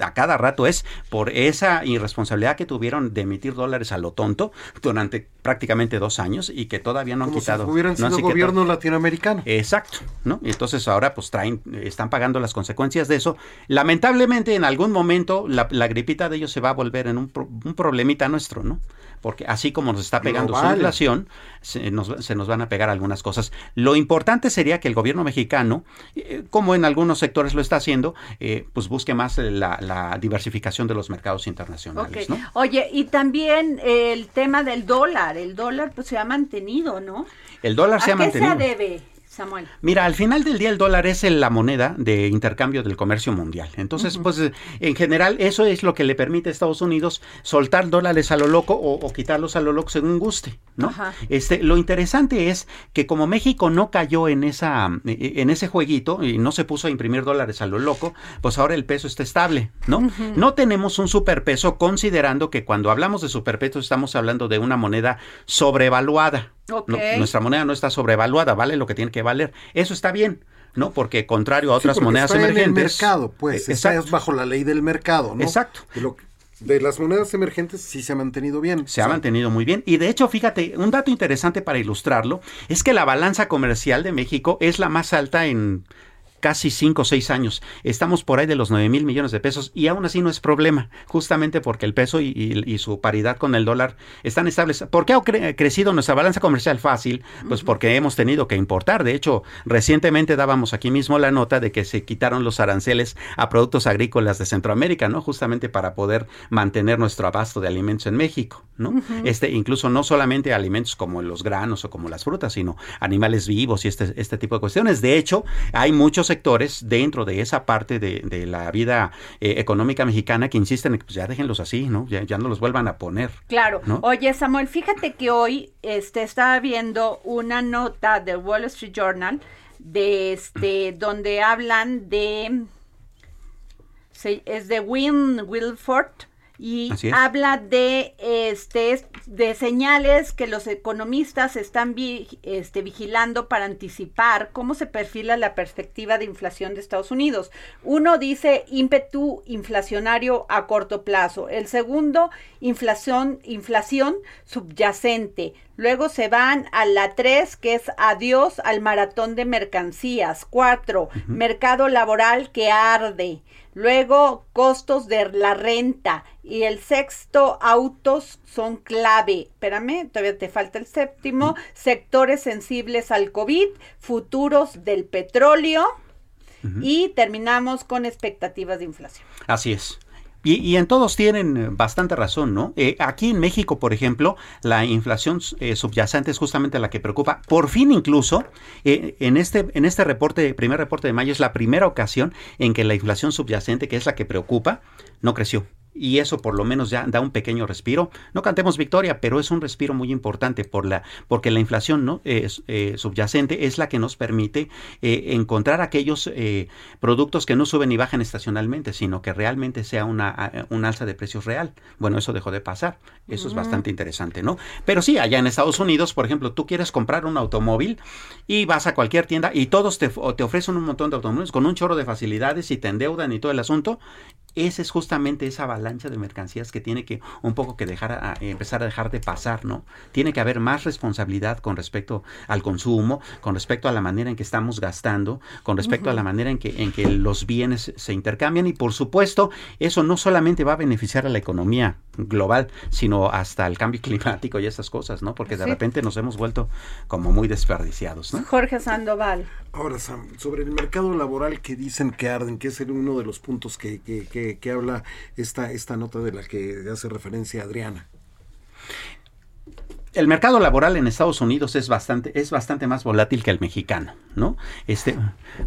a cada rato, es por esa irresponsabilidad que tuvieron de emitir dólares a lo tonto durante prácticamente dos años y que todavía no han Como si quitado. hubieran no han sido gobierno latinoamericano. Exacto, ¿no? Y entonces ahora pues traen, están pagando las consecuencias de eso. Lamentablemente en algún momento la, la gripita de ellos se va a volver en un, pro- un problemita nuestro, ¿no? Porque así como nos está pegando su inflación, se nos, se nos van a pegar algunas cosas. Lo importante sería que el gobierno mexicano, eh, como en algunos sectores lo está haciendo, eh, pues busque más la, la diversificación de los mercados internacionales. Oye, y también eh, el tema del dólar. El dólar pues se ha mantenido, ¿no? El dólar se ¿A ha qué mantenido. se debe, Samuel? Mira, al final del día el dólar es la moneda de intercambio del comercio mundial. Entonces, pues en general eso es lo que le permite a Estados Unidos soltar dólares a lo loco o, o quitarlos a lo loco según guste, ¿no? Ajá. Este, lo interesante es que como México no cayó en esa eh, en ese jueguito y no se puso a imprimir dólares a lo loco, pues ahora el peso está estable, ¿no? No tenemos un superpeso considerando que cuando hablamos de superpeso estamos hablando de una moneda sobrevaluada. Ok. No, nuestra moneda no está sobrevaluada, vale lo que tiene que valer. Eso está bien, ¿no? Porque contrario a Sí, otras porque monedas está emergentes. En el mercado, pues, eh, está exacto. bajo la ley del mercado, ¿no? Exacto. De, lo- de las monedas emergentes sí se ha mantenido bien. Se ha mantenido muy bien. Y de hecho, fíjate, un dato interesante para ilustrarlo es que la balanza comercial de México es la más alta en casi 5 o 6 años. Estamos por ahí de los 9 mil millones de pesos y aún así no es problema, justamente porque el peso y, y- y su paridad con el dólar están estables. ¿Por qué ha cre- crecido nuestra balanza comercial fácil? Pues porque hemos tenido que importar. De hecho, recientemente dábamos aquí mismo la nota de que se quitaron los aranceles a productos agrícolas de Centroamérica, ¿no? Justamente para poder mantener nuestro abasto de alimentos en México, ¿no? Este, incluso no solamente alimentos como los granos o como las frutas, sino animales vivos y este, este tipo de cuestiones. De hecho, hay muchos sectores dentro de esa parte de, de la vida eh, económica mexicana que insisten en que pues, ya déjenlos así, ¿no? Ya, ya no los vuelvan a poner. Claro. ¿no? Oye, Samuel, fíjate que hoy este, estaba viendo una nota del Wall Street Journal de este donde hablan de se- es de Win Wilford y habla de este de señales que los economistas están vi- este, vigilando para anticipar cómo se perfila la perspectiva de inflación de Estados Unidos. Uno dice ímpetu inflacionario a corto plazo, el segundo inflación inflación subyacente. Luego se van a la 3, que es adiós al maratón de mercancías. 4, mercado laboral que arde. Luego, costos de la renta. Y el sexto, autos son clave. Espérame, todavía te falta el séptimo. Sectores sensibles al COVID, futuros del petróleo. Y terminamos con expectativas de inflación. Así es. Y, y en todos tienen eh, bastante razón, ¿no? Eh, aquí en México, por ejemplo, la inflación eh, subyacente es justamente la que preocupa. Por fin incluso, eh, en, este, en este reporte, primer reporte de mayo, es la primera ocasión en que la inflación subyacente, que es la que preocupa, no creció. Y eso por lo menos ya da un pequeño respiro. No cantemos victoria, pero es un respiro muy importante por la, porque la inflación ¿no? Es, eh, subyacente es la que nos permite eh, encontrar aquellos eh, productos que no suben y bajan estacionalmente, sino que realmente sea una, un alza de precios real. Bueno, eso dejó de pasar. Eso es bastante interesante, ¿no? Pero sí, allá en Estados Unidos, por ejemplo, tú quieres comprar un automóvil y vas a cualquier tienda y todos te, te ofrecen un montón de automóviles con un chorro de facilidades y te endeudan y todo el asunto. Esa es justamente esa avalancha de mercancías que tiene que un poco que dejar a, empezar a dejar de pasar, ¿no? Tiene que haber más responsabilidad con respecto al consumo, con respecto a la manera en que estamos gastando, con respecto a la manera en que, en que los bienes se intercambian y por supuesto eso no solamente va a beneficiar a la economía global, sino hasta el cambio climático y esas cosas, ¿no? Porque de Sí. repente nos hemos vuelto como muy desperdiciados, ¿no? Jorge Sandoval. Ahora, Sam, sobre el mercado laboral que dicen que arden, que es el- uno de los puntos que, que, que- que habla esta, esta nota de la que hace referencia Adriana. El mercado laboral en Estados Unidos es bastante, es bastante más volátil que el mexicano, ¿no? Este,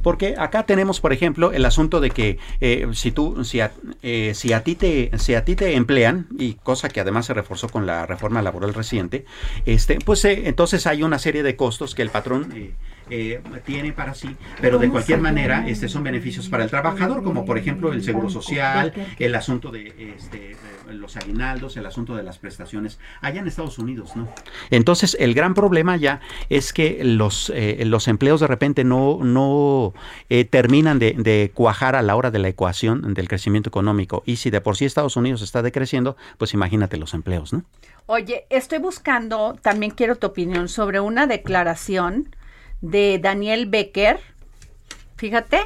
porque acá tenemos, por ejemplo, el asunto de que eh, si tú, si a, eh, si a ti te, si a ti te emplean y cosa que además se reforzó con la reforma laboral reciente, este, pues eh, entonces hay una serie de costos que el patrón eh, eh, tiene para sí, pero de cualquier manera, este, son beneficios para el trabajador, como por ejemplo el seguro social, el asunto de este, los aguinaldos, el asunto de las prestaciones, allá en Estados Unidos, ¿no? Entonces, el gran problema ya es que los, eh, los empleos de repente no, no eh, terminan de, de cuajar a la hora de la ecuación del crecimiento económico. Y si de por sí Estados Unidos está decreciendo, pues imagínate los empleos, ¿no? Oye, estoy buscando, también quiero tu opinión sobre una declaración de Daniel Becker, fíjate,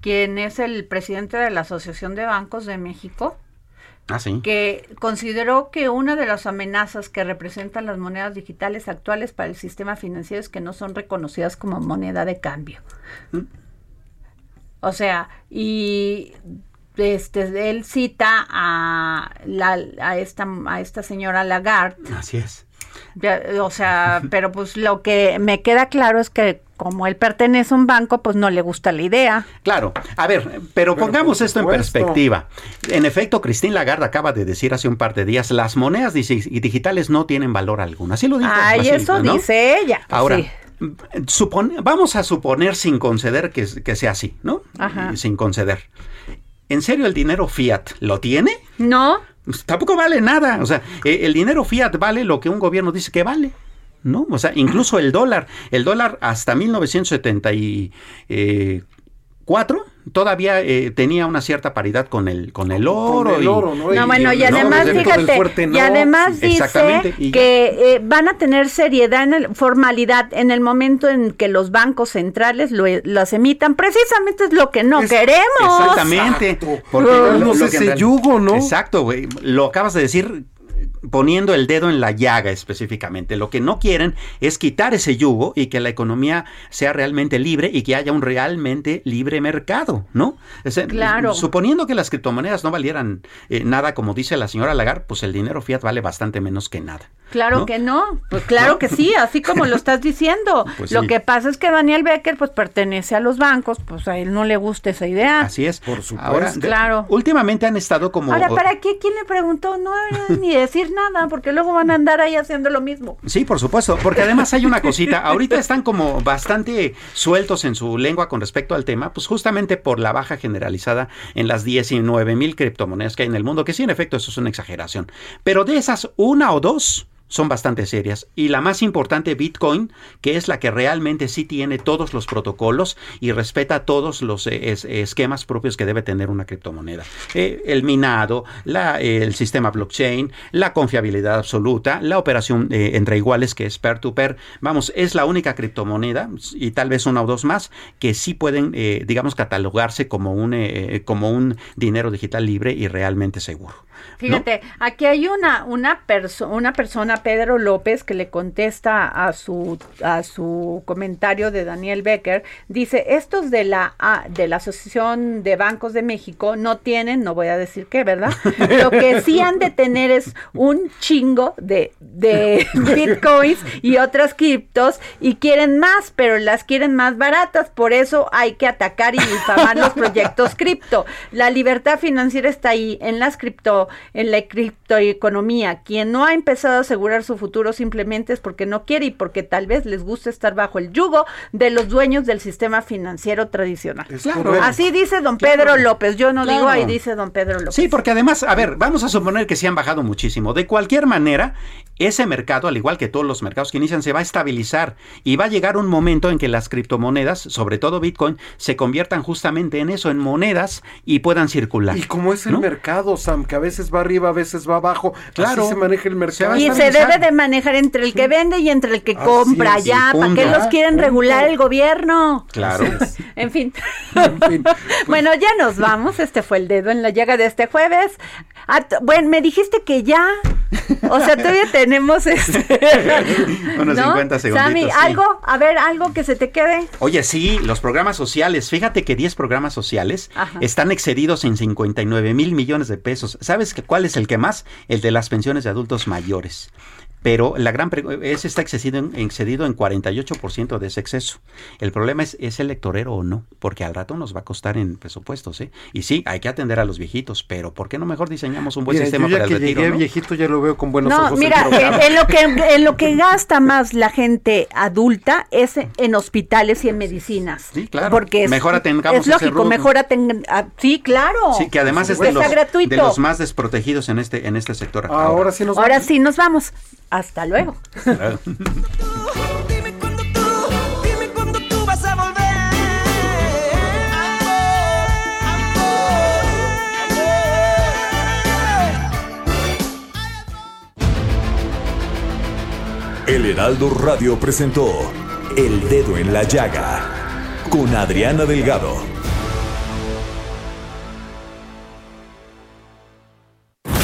quien es el presidente de la Asociación de Bancos de México, Ah, sí. que consideró que una de las amenazas que representan las monedas digitales actuales para el sistema financiero es que no son reconocidas como moneda de cambio. O sea, y este él cita a la a esta a esta señora Lagarde Así es. ya, O sea, pero pues lo que me queda claro es que como él pertenece a un banco, pues no le gusta la idea. Claro, a ver, pero pongamos esto en perspectiva. En efecto, Christine Lagarde acaba de decir hace un par de días, las monedas digi- digitales no tienen valor alguno. Así lo dijo. Ay, eso ¿no? dice ella. Ahora, sí. supone- vamos a suponer sin conceder que, que sea así, ¿no? Ajá. Sin conceder. ¿En serio el dinero fiat lo tiene? No. Pues tampoco vale nada. O sea, eh, el dinero fiat vale lo que un gobierno dice que vale. ¿No? O sea, incluso el dólar, el dólar hasta 1974 todavía eh, tenía una cierta paridad con el con el oro. el y- oro, ¿no? No, bueno, y además, fíjate, y además dice y que eh, van a tener seriedad, en el, formalidad en el momento en que los bancos centrales lo, las emitan. Precisamente es lo que no queremos. Exactamente. Porque Pero lo- no lo que ese yugo, ¿no? Exacto, güey. Lo acabas de decir poniendo el dedo en la llaga específicamente. Lo que no quieren es quitar ese yugo y que la economía sea realmente libre y que haya un realmente libre mercado, ¿no? Es decir, Claro. Suponiendo que las criptomonedas no valieran eh, nada, como dice la señora Lagarde, pues el dinero fiat vale bastante menos que nada. Claro ¿no? que no, pues claro que sí, así como lo estás diciendo. Pues lo sí. que pasa es que Daniel Becker pues pertenece a los bancos, pues a él no le gusta esa idea. Así es. Por supuesto. Ahora, de- Claro. últimamente han estado como... Ahora, ¿para qué? ¿Quién le preguntó? No ni decir nada, porque luego van a andar ahí haciendo lo mismo. Sí, por supuesto, porque además hay una cosita, ahorita están como bastante sueltos en su lengua con respecto al tema, pues justamente por la baja generalizada en las 19 mil criptomonedas que hay en el mundo, que sí, en efecto, eso es una exageración. Pero de esas, una o dos son bastante serias. Y la más importante, Bitcoin, que es la que realmente sí tiene todos los protocolos y respeta todos los eh, esquemas propios que debe tener una criptomoneda. Eh, el minado, la, el sistema blockchain, la confiabilidad absoluta, la operación eh, entre iguales que es peer-to-peer. Vamos, es la única criptomoneda y tal vez una o dos más que sí pueden, digamos, catalogarse como un, como un dinero digital libre y realmente seguro. Fíjate, aquí hay una, una, una persona, Pedro López, que le contesta a su, a su comentario de Daniel Becker. Dice, estos de la, de la Asociación de Bancos de México no tienen, no voy a decir qué, ¿verdad? Lo que sí han de tener es un chingo de, de bitcoins y otras criptos y quieren más, pero las quieren más baratas. Por eso hay que atacar y difamar los proyectos cripto. La libertad financiera está ahí en las cripto en la criptoeconomía. Quien no ha empezado a asegurar su futuro simplemente es porque no quiere y porque tal vez les gusta estar bajo el yugo de los dueños del sistema financiero tradicional. Así dice don Pedro López. Yo no digo ahí dice don Pedro López. Sí, porque además, a ver, vamos a suponer que se han bajado muchísimo. De cualquier manera, ese mercado, al igual que todos los mercados que inician, se va a estabilizar y va a llegar un momento en que las criptomonedas, sobre todo Bitcoin, se conviertan justamente en eso, en monedas y puedan circular. Y como es el mercado, Sam, que a veces va arriba, a veces va abajo. Claro. Así se maneja el mercado. Y se debe de manejar entre el que vende y entre el que compra. ya, ¿para qué los quieren regular el gobierno? Claro. en fin. bueno, ya nos vamos. Este fue el dedo en la llaga de este jueves. bueno, me dijiste que ya. O sea, todavía tenemos este. Unos 50 segundos. Sammy, algo, a ver, algo que se te quede. Oye, sí, los programas sociales. Fíjate que 10 programas sociales están excedidos en 59 mil millones de pesos. ¿Sabes cuál es el que más? El de las pensiones de adultos mayores pero la gran es está excedido en, excedido en 48% de ese exceso. El problema es, ¿es electorero o no? Porque al rato nos va a costar en presupuestos, ¿eh? Y sí, hay que atender a los viejitos, pero ¿por qué no mejor diseñamos un buen sistema yo ya para que el retiro, llegué viejito ya lo veo con buenos no, ojos. Mira, en, lo que, en lo que gasta más la gente adulta es en hospitales y en medicinas. Sí, claro. Porque es, mejor atengamos es lógico, mejor atengamos. Ah, sí, claro. Sí, que además es de los, de los, más desprotegidos en este, en este sector. Ahora, sí nos Ahora sí nos vamos. Hasta luego. El Heraldo Radio presentó El Dedo en la Llaga con Adriana Delgado.